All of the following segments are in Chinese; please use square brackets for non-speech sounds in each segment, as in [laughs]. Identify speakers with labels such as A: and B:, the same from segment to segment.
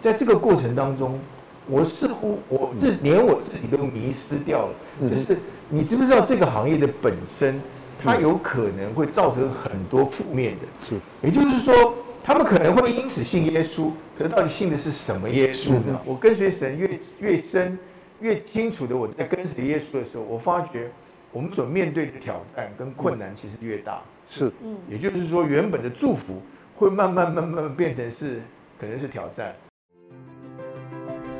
A: 在这个过程当中，我似乎我自连我自己都迷失掉了。就是你知不知道这个行业的本身，它有可能会造成很多负面的。是，也就是说，他们可能会因此信耶稣，可是到底信的是什么耶稣呢？我跟随神越越深，越清楚的我在跟随耶稣的时候，我发觉我们所面对的挑战跟困难其实越大。是，嗯，也就是说，原本的祝福会慢慢慢慢变成是可能是挑战。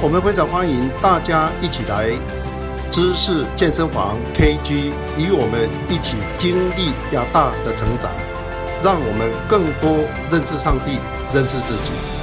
B: 我们非常欢迎大家一起来知识健身房 KG，与我们一起经历亚大的成长，让我们更多认识上帝，认识自己。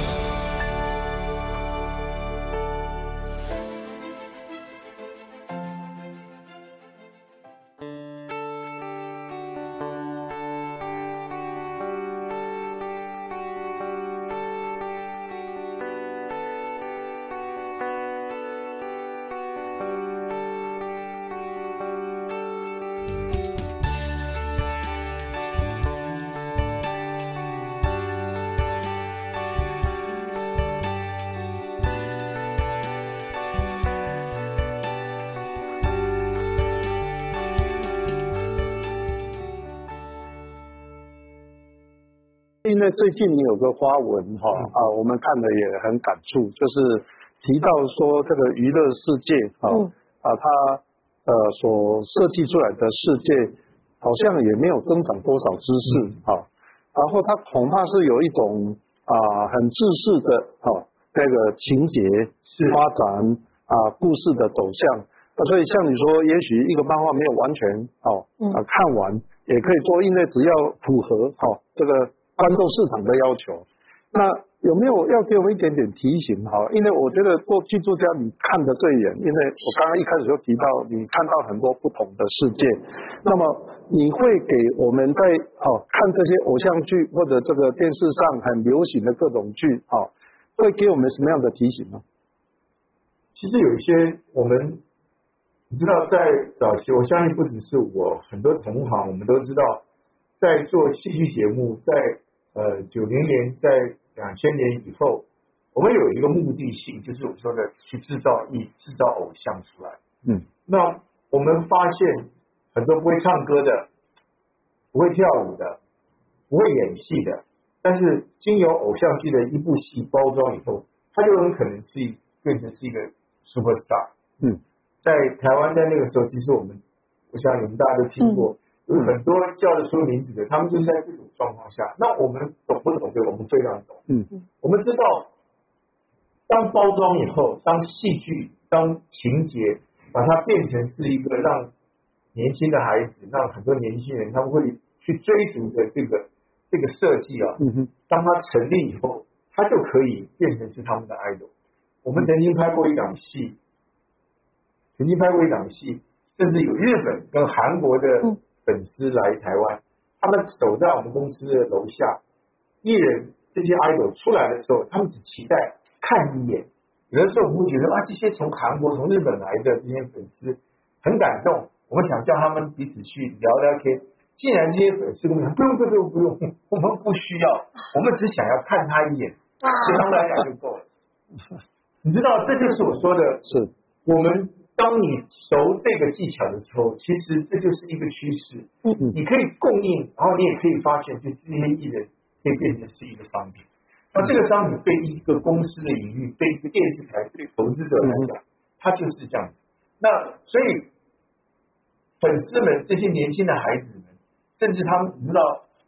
C: 为最近你有个花文哈啊，我们看了也很感触，就是提到说这个娱乐世界啊啊，它呃所设计出来的世界好像也没有增长多少知识啊，然后它恐怕是有一种啊很自私的啊那个情节发展啊故事的走向，所以像你说，也许一个漫画没有完全哦啊看完也可以做，因为只要符合哈这个。观众市场的要求，那有没有要给我们一点点提醒哈？因为我觉得做剧作家，你看得最远，因为我刚刚一开始就提到，你看到很多不同的世界。那么你会给我们在哦看这些偶像剧或者这个电视上很流行的各种剧啊，会给我们什么样的提醒呢？
A: 其实有一些我们你知道，在早期，我相信不只是我，很多同行我们都知道，在做戏剧节目，在呃，九零年在两千年以后，我们有一个目的性，就是我们说的去制造艺、制造偶像出来。嗯，那我们发现很多不会唱歌的、不会跳舞的、不会演戏的，但是经由偶像剧的一部戏包装以后，他就很可能是一变成是一个 super star。嗯，在台湾在那个时候，其实我们，我想你们大家都听过。嗯有很多叫得出名字的，他们就是在这种状况下。那我们懂不懂？对，我们非常懂。嗯嗯。我们知道，当包装以后，当戏剧、当情节，把它变成是一个让年轻的孩子、让很多年轻人他们会去追逐的这个这个设计啊。嗯哼。当它成立以后，它就可以变成是他们的 idol。我们曾经拍过一档戏，曾经拍过一档戏，甚至有日本跟韩国的。嗯粉丝来台湾，他们守在我们公司的楼下，艺人这些 idol 出来的时候，他们只期待看一眼。有的时候我们会觉得啊，这些从韩国、从日本来的这些粉丝很感动，我们想叫他们彼此去聊聊天。既然这些粉丝跟我们说不用不用不用，[laughs] 我们不需要，我们只想要看他一眼，对他们来讲就够了。你知道，这就是我说的，是我们。当你熟这个技巧的时候，其实这就是一个趋势。嗯嗯，你可以供应，然后你也可以发现，就这些艺人可以变成是一个商品。那这个商品对一个公司的营运，对一个电视台，对投资者来讲，它就是这样子。那所以粉丝们这些年轻的孩子们，甚至他们，你知道，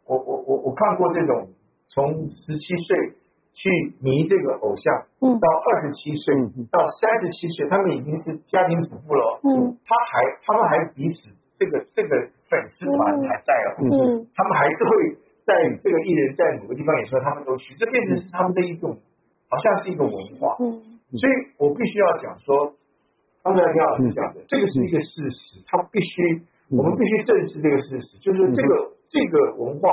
A: 我我我我看过这种从十七岁。去迷这个偶像，到二十七岁，到三十七岁，他们已经是家庭主妇了。嗯，他还，他们还彼此这个这个粉丝团还在哦。嗯，他们还是会在这个艺人，在某个地方演出，他们都去，这变成是他们的一种，好像是一个文化。嗯，
D: 所以我必须要讲说，刚才李老师讲的，这个是一个事实，他必须，我们必须正视这个事实，就是这个这个文化，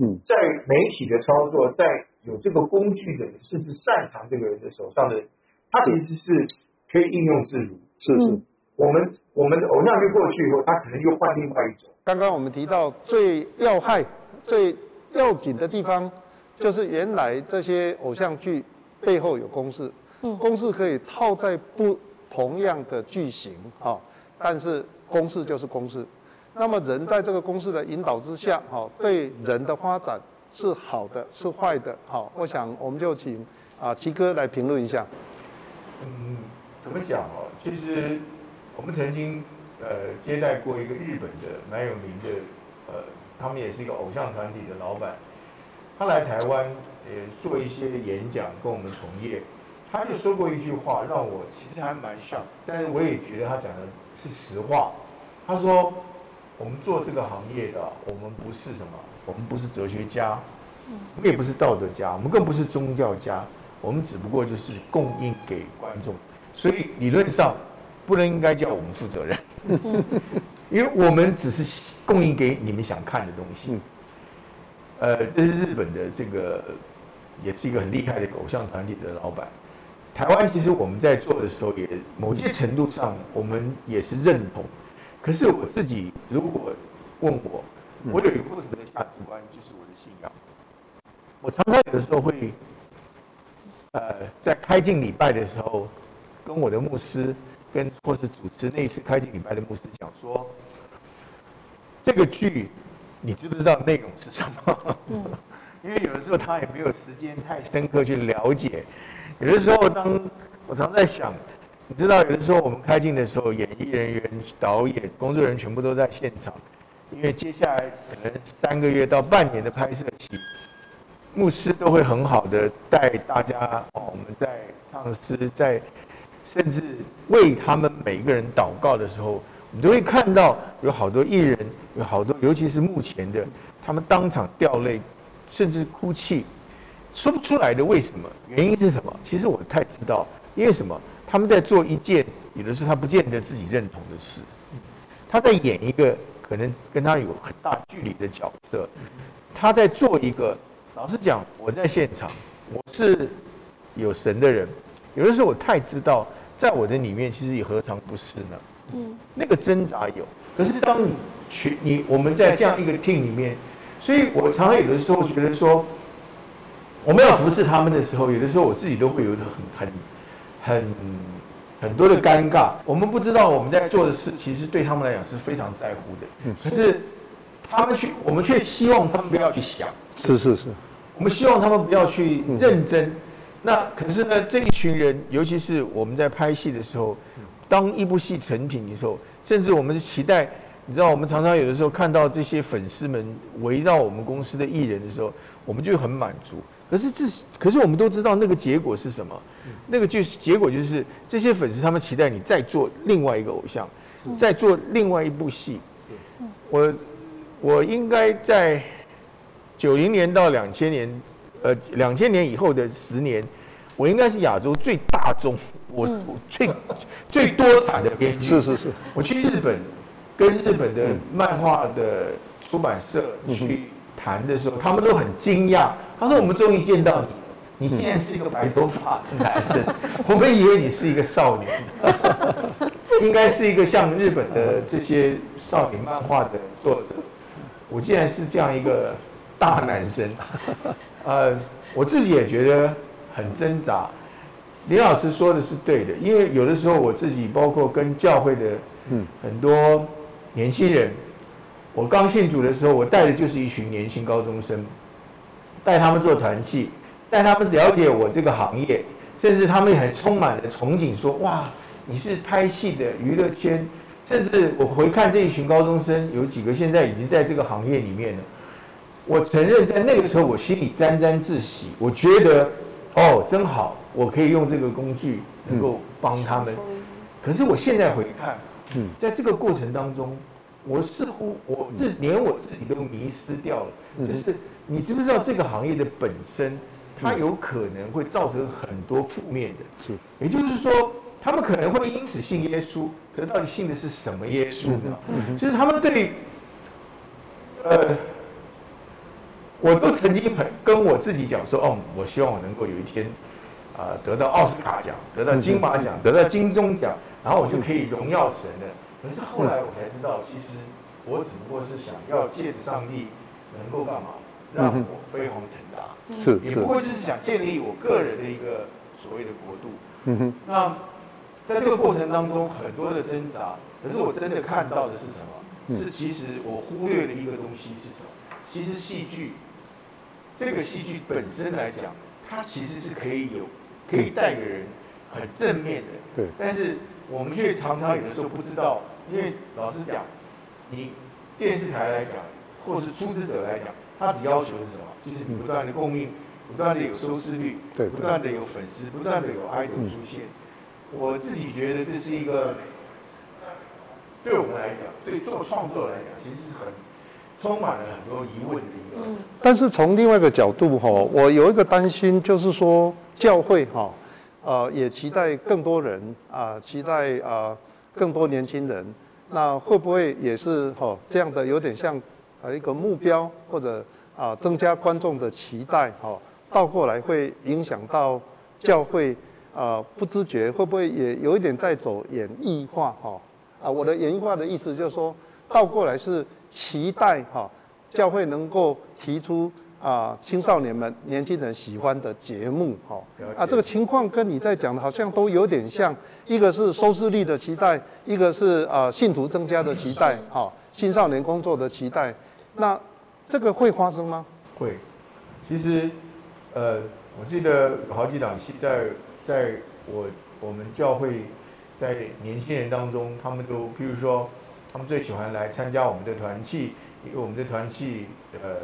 D: 嗯，在媒体的操作，在有这个工具的人，甚至擅长这个人的手上的，他其实是可以应用自如，
C: 是不是？
D: 我们我们的偶像剧过去以后，他可能又换另外一种。
B: 刚刚我们提到最要害、最要紧的地方，就是原来这些偶像剧背后有公式，嗯，公式可以套在不同样的句型啊，但是公式就是公式。那么人在这个公式的引导之下，哈，对人的发展是好的是坏的？好，我想我们就请啊齐哥来评论一下。
D: 嗯，怎么讲哦？其实。我们曾经呃接待过一个日本的蛮有名的呃，他们也是一个偶像团体的老板，他来台湾也做一些演讲跟我们同业，他就说过一句话让我其实还蛮像，但是我也觉得他讲的是实话。他说我们做这个行业的，我们不是什么，我们不是哲学家，我们也不是道德家，我们更不是宗教家，我们只不过就是供应给观众，所以理论上。不能应该叫我们负责任，[laughs] 因为我们只是供应给你们想看的东西。呃，这是日本的这个，也是一个很厉害的偶像团体的老板。台湾其实我们在做的时候，也某些程度上我们也是认同。可是我自己如果问我，我有一个不同的价值观，就是我的信仰。我常常有的时候会，呃，在开镜礼拜的时候，跟我的牧师。跟或是主持那一次开镜礼拜的牧师讲说，这个剧你知不知道内容是什么？嗯，[laughs] 因为有的时候他也没有时间太深刻去了解。有的时候，当我常在想，你知道，有的时候我们开镜的时候，演艺人员、导演、工作人员全部都在现场，因为接下来可能三个月到半年的拍摄期，牧师都会很好的带大家。哦，我们在唱诗，在。甚至为他们每一个人祷告的时候，你都会看到有好多艺人，有好多，尤其是目前的，他们当场掉泪，甚至哭泣，说不出来的为什么？原因是什么？其实我太知道，因为什么？他们在做一件有的时候他不见得自己认同的事，他在演一个可能跟他有很大距离的角色，他在做一个，老实讲，我在现场，我是有神的人。有的时候我太知道，在我的里面其实也何尝不是呢？嗯，那个挣扎有。可是当你去你我们在这样一个 team 里面，所以我常常有的时候觉得说，我们要服侍他们的时候，有的时候我自己都会有很很很很多的尴尬。我们不知道我们在做的事，其实对他们来讲是非常在乎的。嗯，可是他们去，我们却希望他们不要去想。
B: 是是是，
D: 我们希望他们不要去认真。那可是呢，这一群人，尤其是我们在拍戏的时候，当一部戏成品的时候，甚至我们是期待，你知道，我们常常有的时候看到这些粉丝们围绕我们公司的艺人的时候，我们就很满足。可是这，可是我们都知道那个结果是什么？那个就是结果就是这些粉丝他们期待你再做另外一个偶像，再做另外一部戏。我我应该在九零年到两千年。呃，两千年以后的十年，我应该是亚洲最大众，我最最多产的编剧。
B: 是是是，
D: 我去日本，跟日本的漫画的出版社去谈的时候，他们都很惊讶。他说：“我们终于见到你，你竟然是一个白头发的男生，[laughs] 我们以为你是一个少女，[laughs] 应该是一个像日本的这些少女漫画的作者。我竟然是这样一个大男生。[laughs] ”呃，我自己也觉得很挣扎。林老师说的是对的，因为有的时候我自己，包括跟教会的嗯很多年轻人，我刚信主的时候，我带的就是一群年轻高中生，带他们做团契，带他们了解我这个行业，甚至他们也很充满了憧憬，说哇，你是拍戏的娱乐圈，甚至我回看这一群高中生，有几个现在已经在这个行业里面了。我承认，在那个时候，我心里沾沾自喜。我觉得，哦，真好，我可以用这个工具能够帮他们。可是我现在回看，嗯，在这个过程当中，我似乎我自连我自己都迷失掉了。就是你知不知道这个行业的本身，它有可能会造成很多负面的。
C: 是，
D: 也就是说，他们可能会因此信耶稣，可是到底信的是什么耶稣呢？就是他们对，呃，我都曾经很跟我自己讲说，哦，我希望我能够有一天，啊、呃，得到奥斯卡奖，得到金马奖，得到金钟奖，然后我就可以荣耀神了。可是后来我才知道，其实我只不过是想要借着上帝能够干嘛，让我飞黄腾达，
C: 是，
D: 也不过就是想建立我个人的一个所谓的国度。嗯哼，那在这个过程当中，很多的挣扎，可是我真的看到的是什么？是其实我忽略了一个东西是什么？其实戏剧，这个戏剧本身来讲，它其实是可以有，可以带给人很正面的。
C: 对，
D: 但是我们却常常有的时候不知道。因为老实讲，你电视台来讲，或是出资者来讲，他只要求是什么？就是你不断的供应，不断的有收视率，对，不断的有粉丝，不断的有 idol 出现。我自己觉得这是一个，对我们来讲，对做创作来讲，其实是很充满了很多疑问的一个。
C: 但是从另外一个角度哈，我有一个担心，就是说教会哈，呃，也期待更多人啊，期待啊。更多年轻人，那会不会也是哈这样的？有点像呃一个目标，或者啊增加观众的期待哈，倒过来会影响到教会啊不知觉会不会也有一点在走演艺化哈啊？我的演绎化的意思就是说，倒过来是期待哈教会能够提出。啊，青少年们、年轻人喜欢的节目，哈，啊，这个情况跟你在讲的，好像都有点像，一个是收视率的期待，一个是啊信徒增加的期待，哈，青少年工作的期待，那这个会发生吗？
D: 会，其实，呃，我记得有好几档戏，在在我我们教会，在年轻人当中，他们都，譬如说，他们最喜欢来参加我们的团契，因为我们的团契，呃。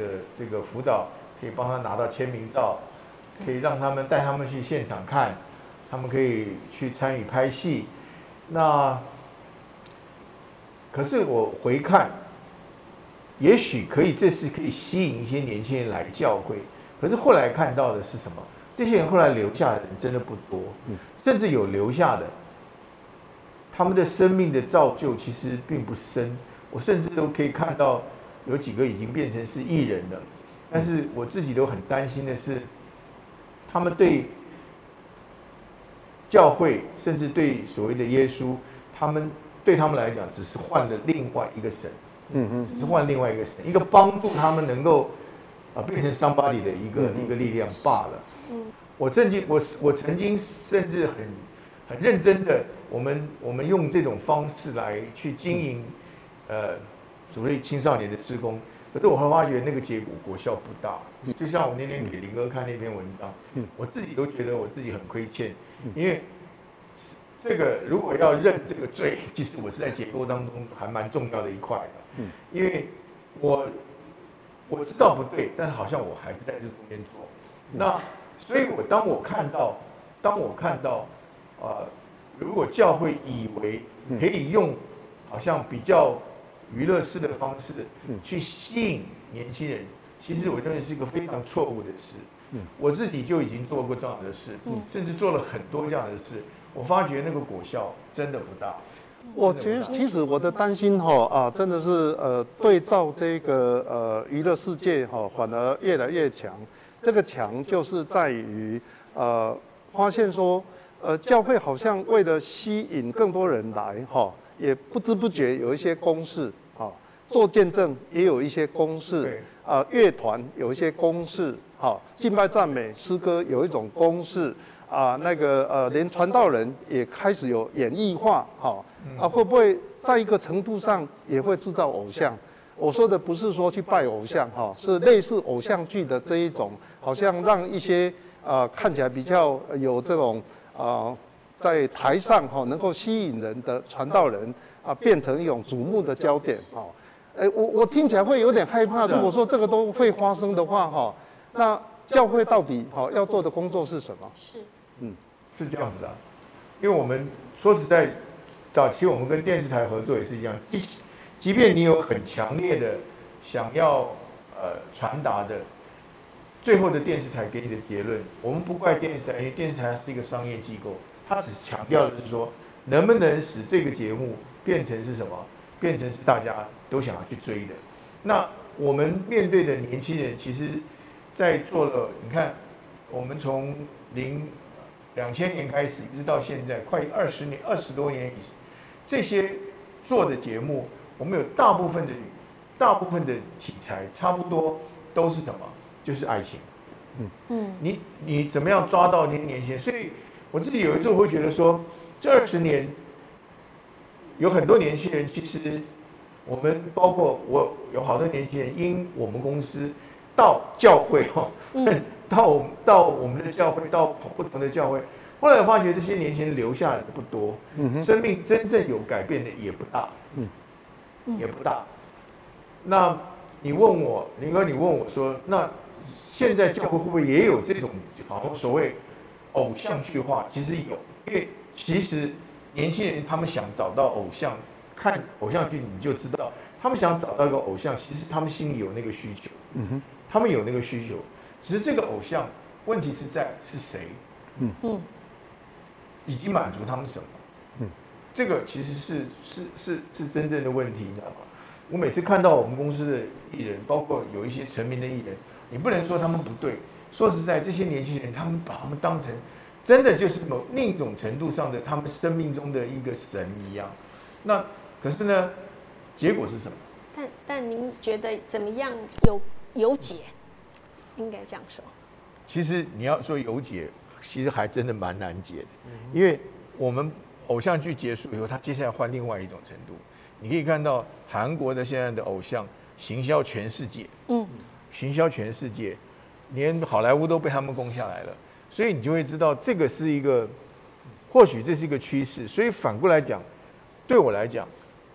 D: 的这个辅导可以帮他拿到签名照，可以让他们带他们去现场看，他们可以去参与拍戏。那可是我回看，也许可以，这是可以吸引一些年轻人来教会。可是后来看到的是什么？这些人后来留下的人真的不多，甚至有留下的，他们的生命的造就其实并不深。我甚至都可以看到。有几个已经变成是艺人了，但是我自己都很担心的是，他们对教会，甚至对所谓的耶稣，他们对他们来讲只是换了另外一个神，嗯嗯，只是换另外一个神，一个帮助他们能够啊变成 somebody 的一个一个力量罢了。嗯，我曾经我我曾经甚至很很认真的，我们我们用这种方式来去经营，呃。所谓青少年的志工，可是我会发觉那个结果果效不大。就像我那天给林哥看那篇文章，我自己都觉得我自己很亏欠，因为这个如果要认这个罪，[laughs] 其实我是在结构当中还蛮重要的一块的。因为我我知道不对，但是好像我还是在这中间做。那所以，我当我看到，当我看到，呃，如果教会以为可以用，好像比较。娱乐式的方式去吸引年轻人，其实我认为是一个非常错误的事。我自己就已经做过这样的事，甚至做了很多这样的事，我发觉那个果效真的不大。
C: 我觉得其实我的担心哈啊，真的是呃对照这个呃娱乐世界哈，反而越来越强。这个强就是在于呃发现说呃教会好像为了吸引更多人来哈。也不知不觉有一些公式，啊，做见证也有一些公式，啊，乐团有一些公式，哈，敬拜赞美诗歌有一种公式，啊，那个呃，连传道人也开始有演绎化，哈，啊，会不会在一个程度上也会制造偶像？我说的不是说去拜偶像，哈，是类似偶像剧的这一种，好像让一些啊看起来比较有这种啊。在台上哈，能够吸引人的传道人啊，变成一种瞩目的焦点哈。哎，我我听起来会有点害怕。如果说这个都会发生的话哈，那教会到底哈要做的工作是什么？
D: 是，嗯，是这样子啊。因为我们说实在，早期我们跟电视台合作也是一样，即即便你有很强烈的想要呃传达的最后的电视台给你的结论，我们不怪电视台，因为电视台是一个商业机构，它只强调的是说，能不能使这个节目变成是什么，变成是大家都想要去追的。那我们面对的年轻人，其实，在做了，你看，我们从零两千年开始，一直到现在，快二十年、二十多年以，这些做的节目，我们有大部分的大部分的题材，差不多都是什么？就是爱情，嗯嗯，你你怎么样抓到那些年轻人？所以我自己有一时候会觉得说，这二十年有很多年轻人，其实我们包括我有好多年轻人，因我们公司到教会哈，[laughs] 到到我们的教会，到不同的教会，后来我发觉这些年轻人留下来的不多，嗯，生命真正有改变的也不大，嗯，也不大。那你问我，林哥，你问我说，那？现在教会会不会也有这种好像所谓偶像剧化？其实有，因为其实年轻人他们想找到偶像，看偶像剧你就知道，他们想找到一个偶像，其实他们心里有那个需求，嗯哼，他们有那个需求，只是这个偶像问题是在是谁，嗯嗯，已经满足他们什么？嗯，这个其实是是是是真正的问题，你知道吗？我每次看到我们公司的艺人，包括有一些成名的艺人。你不能说他们不对，说实在，这些年轻人，他们把他们当成真的就是某另一种程度上的他们生命中的一个神一样。那可是呢，结果是什么？
E: 但但您觉得怎么样有有解？应该这样说。
D: 其实你要说有解，其实还真的蛮难解的，因为我们偶像剧结束以后，他接下来换另外一种程度。你可以看到韩国的现在的偶像行销全世界，嗯。行销全世界，连好莱坞都被他们攻下来了，所以你就会知道这个是一个，或许这是一个趋势。所以反过来讲，对我来讲，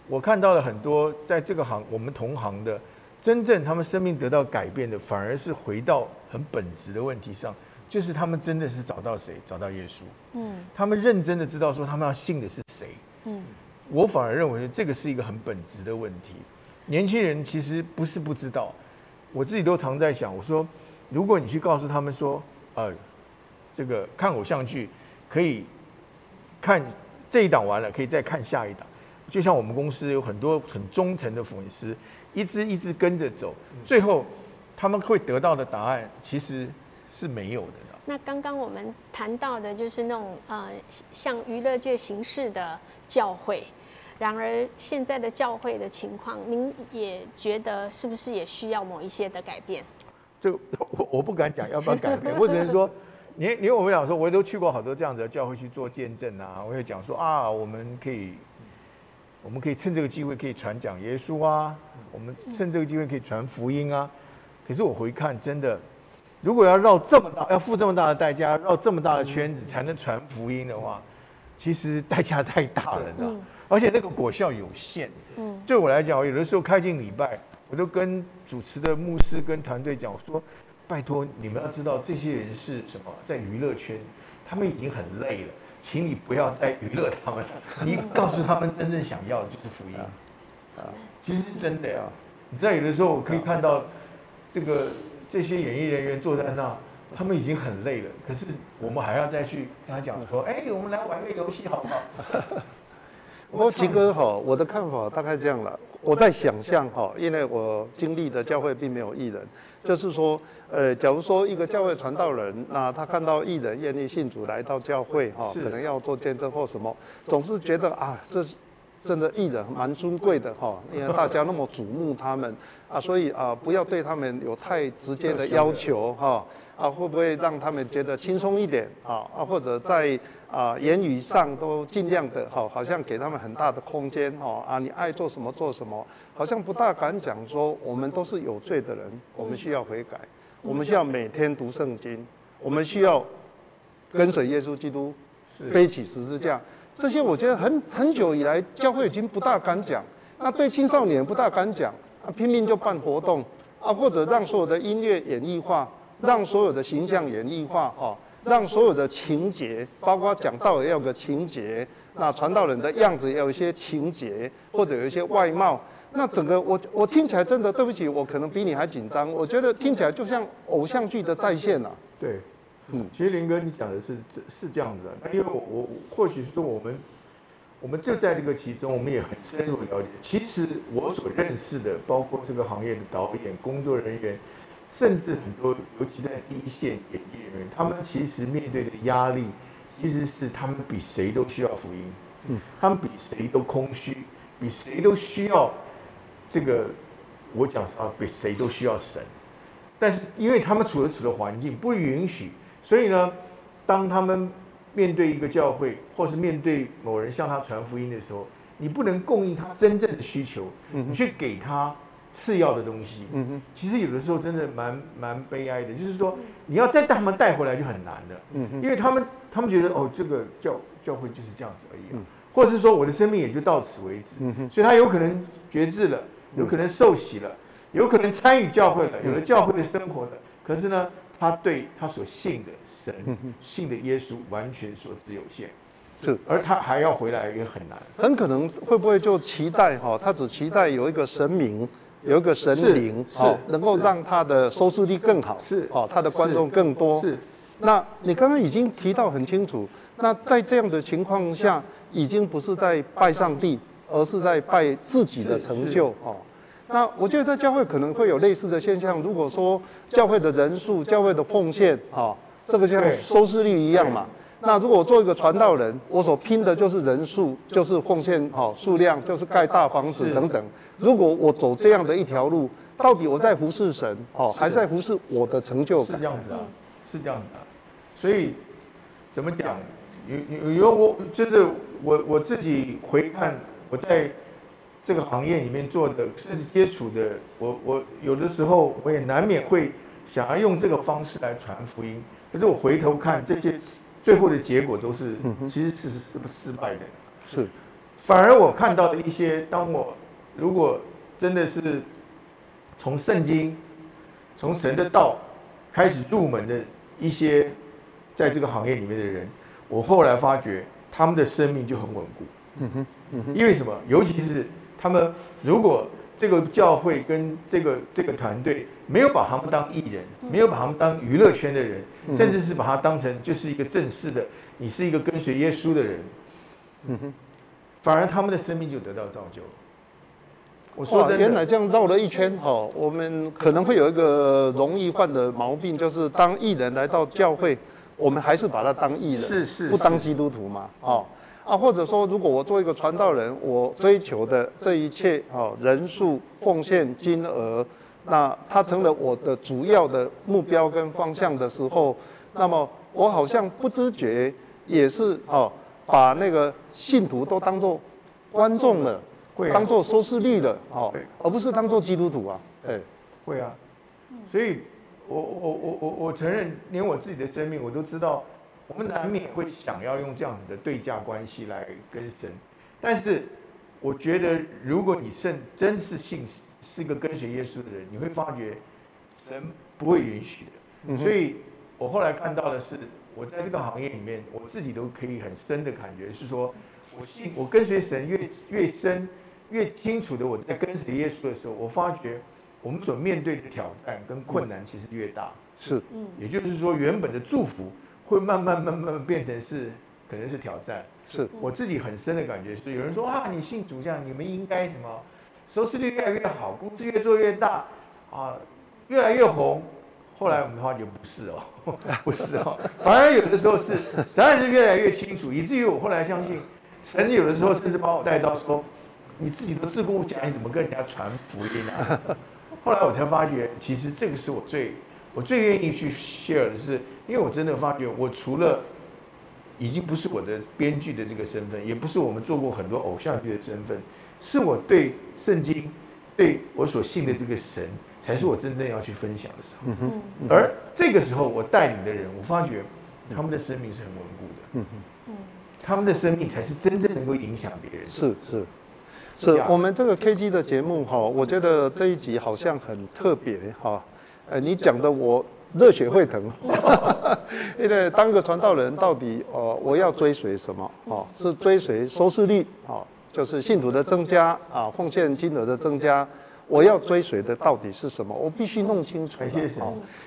D: 我看到了很多在这个行我们同行的，真正他们生命得到改变的，反而是回到很本质的问题上，就是他们真的是找到谁，找到耶稣。嗯，他们认真的知道说他们要信的是谁。嗯，我反而认为这个是一个很本质的问题。年轻人其实不是不知道。我自己都常在想，我说，如果你去告诉他们说，呃，这个看偶像剧可以看这一档完了，可以再看下一档，就像我们公司有很多很忠诚的粉丝，一直一直跟着走，最后他们会得到的答案其实是没有的。
E: 那刚刚我们谈到的就是那种呃，像娱乐界形式的教会。然而，现在的教会的情况，您也觉得是不是也需要某一些的改变？
D: 这个 [laughs] 我我不敢讲要不要改变，我只能说，你你为我们讲说，我都去过好多这样子的教会去做见证啊，我也讲说啊，我们可以，我们可以趁这个机会可以传讲耶稣啊，我们趁这个机会可以传福音啊。可是我回看，真的，如果要绕这么大，要付这么大的代价，绕这么大的圈子才能传福音的话，其实代价太大了，你知道。而且那个果效有限。嗯，对我来讲，我有的时候开进礼拜，我都跟主持的牧师跟团队讲，我说：“拜托你们要知道，这些人是什么，在娱乐圈，他们已经很累了，请你不要再娱乐他们，你告诉他们真正想要的就是福音。”啊，其实是真的呀。你知道，有的时候我可以看到这个这些演艺人员坐在那，他们已经很累了，可是我们还要再去跟他讲说：“哎，我们来玩个游戏好不好？” [laughs]
C: 我吉哥哈，我的看法大概这样了。我在想象哈，因为我经历的教会并没有艺人，就是说，呃，假如说一个教会传道人，那他看到艺人愿意信主来到教会哈，可能要做见证或什么，总是觉得啊，这真的艺人蛮尊贵的哈，因为大家那么瞩目他们啊，所以啊，不要对他们有太直接的要求哈，啊，会不会让他们觉得轻松一点啊？啊，或者在。啊，言语上都尽量的哈，好像给他们很大的空间哦啊，你爱做什么做什么，好像不大敢讲说我们都是有罪的人，我们需要悔改，我们需要每天读圣经，我们需要跟随耶稣基督背起十字架，这些我觉得很很久以来教会已经不大敢讲，那对青少年不大敢讲，啊拼命就办活动啊，或者让所有的音乐演绎化，让所有的形象演绎化哈。让所有的情节，包括讲道也要有个情节，那传道人的样子也有一些情节，或者有一些外貌，那整个我我听起来真的对不起，我可能比你还紧张。我觉得听起来就像偶像剧的再现啊。
D: 对，嗯，其实林哥你讲的是是是这样子啊。因为我我或许说我们我们就在这个其中，我们也很深入了解。其实我所认识的，包括这个行业的导演、工作人员，甚至很多，尤其在第一线演艺人员，他们其实面对的压力，其实是他们比谁都需要福音，嗯，他们比谁都空虚，比谁都需要。这个我讲实话，比谁都需要神，但是因为他们处的处的环境不允许，所以呢，当他们面对一个教会，或是面对某人向他传福音的时候，你不能供应他真正的需求，你去给他次要的东西。嗯哼，其实有的时候真的蛮蛮悲哀的，就是说你要再带他们带回来就很难的。嗯哼，因为他们他们觉得哦，这个教教会就是这样子而已，或者是说我的生命也就到此为止。嗯哼，所以他有可能觉志了。有可能受洗了，有可能参与教会了，有了教会的生活了。可是呢，他对他所信的神、信的耶稣完全所知有限，是，而他还要回来也很难。
C: 很可能会不会就期待哈？他只期待有一个神明，有一个神灵，是能够让他的收视率更好，是哦，他的观众更多。是，那你刚刚已经提到很清楚，那在这样的情况下，已经不是在拜上帝。而是在拜自己的成就哦。那我觉得在教会可能会有类似的现象。如果说教会的人数、教会的奉献啊，这个就像收视率一样嘛。那如果我做一个传道人，我所拼的就是人数，就是奉献哦数量，就是盖大房子等等。如果我走这样的一条路，到底我在服侍神哦，还是在服侍我的成就感？
D: 是这样子啊，是这样子啊。所以怎么讲？有有有我真的我我自己回看。我在这个行业里面做的，甚至接触的，我我有的时候我也难免会想要用这个方式来传福音。可是我回头看这些，最后的结果都是，其实是是不失败的。是，反而我看到的一些，当我如果真的是从圣经、从神的道开始入门的一些，在这个行业里面的人，我后来发觉他们的生命就很稳固。嗯哼，嗯哼，因为什么？尤其是他们，如果这个教会跟这个这个团队没有把他们当艺人，没有把他们当娱乐圈的人，甚至是把他当成就是一个正式的，你是一个跟随耶稣的人，嗯哼，反而他们的生命就得到造就。
C: 我说原来这样绕了一圈，哈，我们可能会有一个容易犯的毛病，就是当艺人来到教会，我们还是把他当艺人，是是，不当基督徒嘛，哦。啊，或者说，如果我做一个传道人，我追求的这一切啊，人数、奉献金额，那它成了我的主要的目标跟方向的时候，那么我好像不知觉也是哦，把那个信徒都当做观众了，会当做收视率了哦，而不是当做基督徒啊，哎，
D: 会啊，所以我我我我我承认，连我自己的生命我都知道。我们难免会想要用这样子的对价关系来跟神，但是我觉得，如果你甚真是信是个跟随耶稣的人，你会发觉神不会允许的。所以我后来看到的是，我在这个行业里面，我自己都可以很深的感觉是说，我信我跟随神越越深越清楚的我在跟随耶稣的时候，我发觉我们所面对的挑战跟困难其实越大。是，嗯，也就是说原本的祝福。会慢慢慢慢变成是，可能是挑战。是我自己很深的感觉，是有人说啊，你信主这样，你们应该什么，收视率越来越好，公司越做越大，啊，越来越红。后来我们的话就不是哦，[laughs] 不是哦，反而有的时候是，反而是越来越清楚，以至于我后来相信，神有的时候甚至把我带到说，你自己都自顾不暇，你怎么跟人家传福音啊？[laughs] 后来我才发觉，其实这个是我最。我最愿意去 share 的是，因为我真的发觉，我除了已经不是我的编剧的这个身份，也不是我们做过很多偶像剧的身份，是我对圣经、对我所信的这个神，才是我真正要去分享的时候。而这个时候，我带领的人，我发觉他们的生命是很稳固的。嗯嗯，他们的生命才是真正能够影响别人。
C: 是是是，我们这个 KG 的节目哈，我觉得这一集好像很特别哈。呃，你讲的我热血沸腾，[laughs] 因为当个传道人到底，呃，我要追随什么？哦，是追随收视率，哦，
B: 就是信徒的增加啊，奉献金额的增加，我要追随的到底是什么？我必须弄清楚。
D: 谢谢。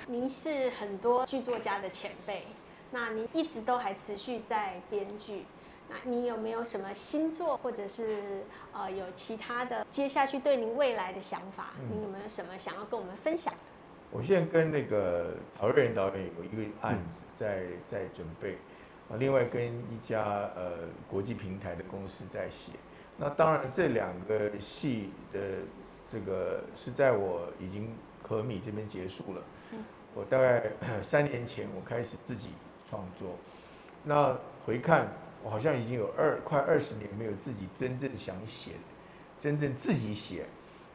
E: 您是很多剧作家的前辈，那您一直都还持续在编剧，那你有没有什么新作，或者是呃有其他的接下去对您未来的想法？您有没有什么想要跟我们分享？
D: 我现在跟那个曹瑞仁导演有一个案子在在准备，啊，另外跟一家呃国际平台的公司在写。那当然这两个戏的这个是在我已经可米这边结束了。我大概 [clears throat] 三年前我开始自己创作，那回看我好像已经有二快二十年没有自己真正想写，真正自己写。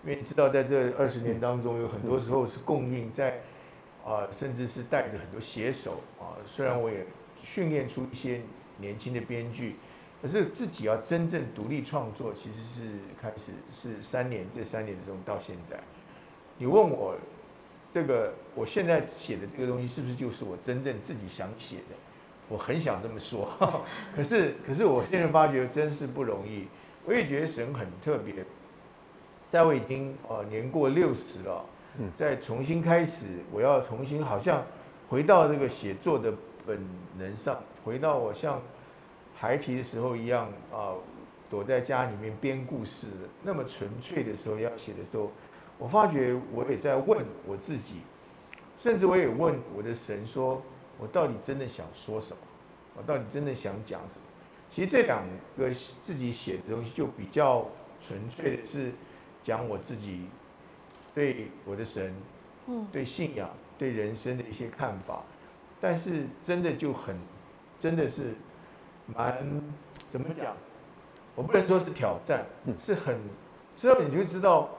D: 因为你知道，在这二十年当中，有很多时候是供应在，啊，甚至是带着很多写手啊。虽然我也训练出一些年轻的编剧，可是自己要真正独立创作，其实是开始是三年，这三年之中到现在。你问我，这个我现在写的这个东西是不是就是我真正自己想写的？我很想这么说，[laughs] 可是可是我现在发觉真是不容易。我也觉得神很特别。在我已经呃年过六十了，再重新开始，我要重新好像回到这个写作的本能上，回到我像孩提的时候一样啊，躲在家里面编故事那么纯粹的时候，要写的时候，我发觉我也在问我自己，甚至我也问我的神说，我到底真的想说什么？我到底真的想讲什么？其实这两个自己写的东西就比较纯粹的是。讲我自己对我的神，嗯，对信仰、对人生的一些看法，但是真的就很，真的是蛮怎么讲？我不能说是挑战，是很，之后你就知道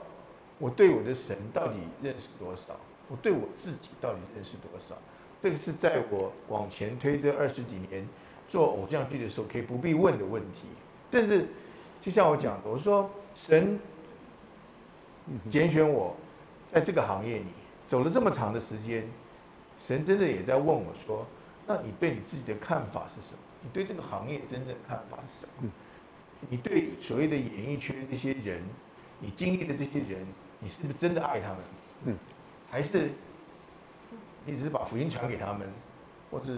D: 我对我的神到底认识多少，我对我自己到底认识多少。这个是在我往前推这二十几年做偶像剧的时候可以不必问的问题。但是就像我讲的，我说神。拣选我，在这个行业里走了这么长的时间，神真的也在问我说：“那你对你自己的看法是什么？你对这个行业真正的看法是什么？你对所谓的演艺圈这些人，你经历的这些人，你是不是真的爱他们？嗯，还是你只是把福音传给他们，或者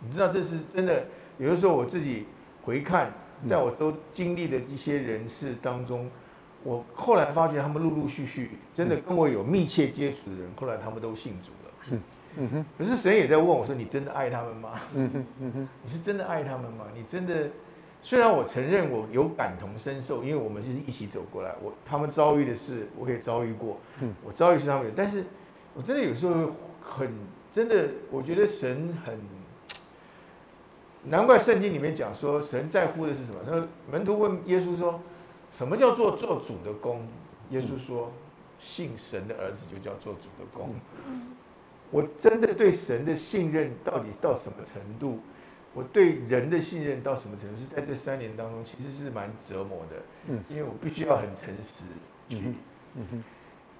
D: 你知道这是真的？有的时候我自己回看，在我都经历的这些人事当中。”我后来发觉，他们陆陆续续真的跟我有密切接触的人，后来他们都信主了。嗯嗯哼。可是神也在问我说：“你真的爱他们吗？嗯哼嗯哼。你是真的爱他们吗？你真的？虽然我承认我有感同身受，因为我们是一起走过来，我他们遭遇的事我也遭遇过。嗯。我遭遇是他们，但是我真的有时候很真的，我觉得神很难怪圣经里面讲说，神在乎的是什么？他说门徒问耶稣说。什么叫做做主的工？耶稣说，信神的儿子就叫做主的工。我真的对神的信任到底到什么程度？我对人的信任到什么程度？是在这三年当中，其实是蛮折磨的。嗯，因为我必须要很诚实去。嗯哼。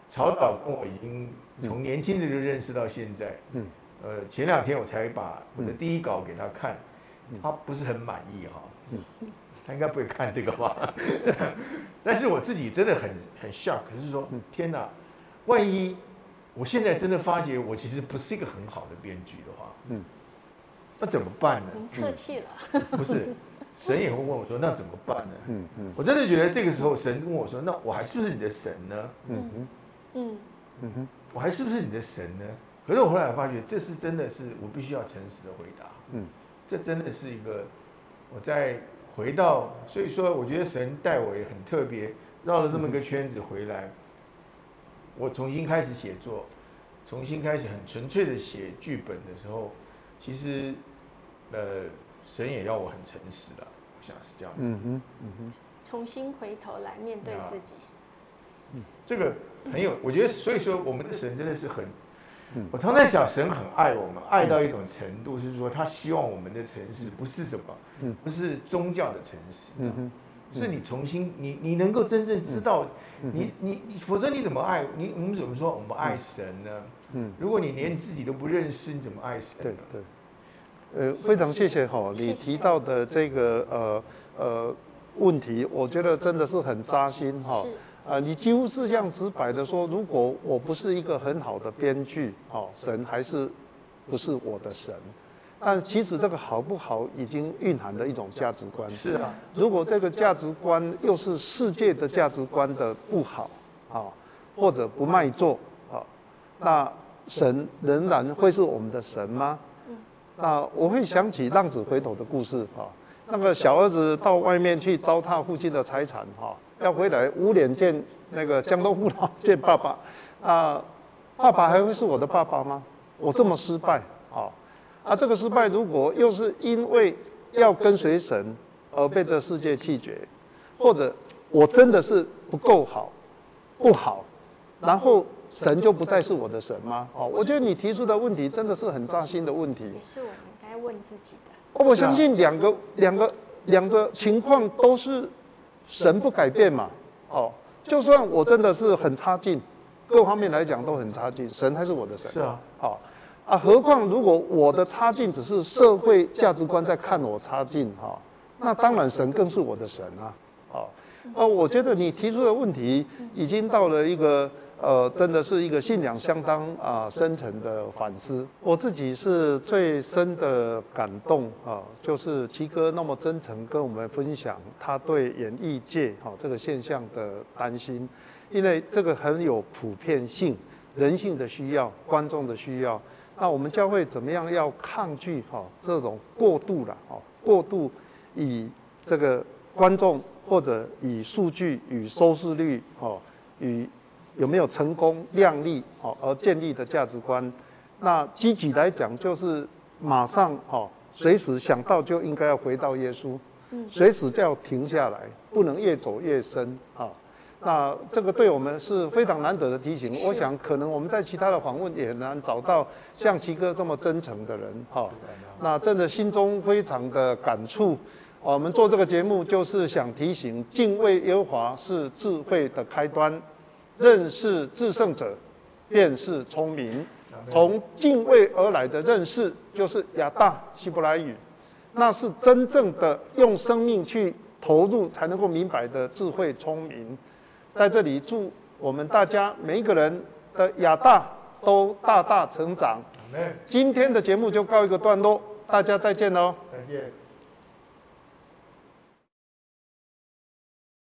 D: 曹导跟我已经从年轻的就认识到现在。嗯。呃，前两天我才把我的第一稿给他看，他不是很满意哈。嗯。他应该不会看这个吧？[laughs] 但是我自己真的很很 shock，可是说天哪，万一我现在真的发觉我其实不是一个很好的编剧的话，嗯，那怎么办呢？
E: 您客气了，
D: 不是，神也会问我说，那怎么办呢？嗯嗯，我真的觉得这个时候神问我说，那我还是不是你的神呢？嗯嗯嗯嗯哼，我还是不是你的神呢？可是我后来发觉，这是真的是我必须要诚实的回答。嗯，这真的是一个我在。回到，所以说，我觉得神带我也很特别，绕了这么个圈子回来，我重新开始写作，重新开始很纯粹的写剧本的时候，其实，呃，神也要我很诚实了，我想是这样。嗯哼，嗯哼。
E: 重新回头来面对自己。
D: 嗯，这个很有，我觉得，所以说，我们的神真的是很。我常在想，神很爱我们，爱到一种程度，是说他希望我们的城市不是什么，不是宗教的城市，是你重新，你你能够真正知道，你你你，否则你怎么爱？你我们怎么说我们爱神呢？嗯如果你连你自己都不认识，你怎么爱神？对对，
B: 呃，非常谢谢哈，你提到的这个呃呃。
C: 问题，我觉得真的是很扎心哈。是。啊，你几乎是这样直白的说，如果我不是一个很好的编剧，哦，神还是不是我的神？但其实这个好不好，已经蕴含的一种价值观。
D: 是啊。
C: 如果这个价值观又是世界的价值观的不好，啊，或者不卖座，啊，那神仍然会是我们的神吗？那我会想起浪子回头的故事，哈，那个小儿子到外面去糟蹋父亲的财产，哈。要回来无脸见那个江东父老见爸爸，啊，爸爸还会是我的爸爸吗？我这么失败，啊，啊，这个失败如果又是因为要跟随神而被这世界弃绝，或者我真的是不够好，不好，然后神就不再是我的神吗？哦，我觉得你提出的问题真的是很扎心的问题。
E: 也是我们该问自己的。
C: 我相信两个两个两个情况都是。神不改变嘛，哦，就算我真的是很差劲，各方面来讲都很差劲，神还是我的神。
D: 是啊，
C: 好啊，何况如果我的差劲只是社会价值观在看我差劲哈，那当然神更是我的神啊，哦，哦，我觉得你提出的问题已经到了一个。呃，真的是一个信仰相当啊、深层的反思。我自己是最深的感动啊，就是奇哥那么真诚跟我们分享他对演艺界哈、这个现象的担心，因为这个很有普遍性，人性的需要，观众的需要。那我们教会怎么样要抗拒哈、这种过度了哦、啊，过度以这个观众或者以数据与收视率哈、与。有没有成功亮丽哦而建立的价值观？那积极来讲，就是马上哦，随时想到就应该要回到耶稣，随时就要停下来，不能越走越深啊。那这个对我们是非常难得的提醒。我想可能我们在其他的访问也很难找到像奇哥这么真诚的人哈。那真的心中非常的感触。我们做这个节目就是想提醒，敬畏耶和华是智慧的开端。认识至圣者，便是聪明。从敬畏而来的认识，就是亚大希伯来语，那是真正的用生命去投入，才能够明白的智慧聪明。在这里，祝我们大家每一个人的亚大都大大成长。今天的节目就告一个段落，大家再见喽！
D: 再见。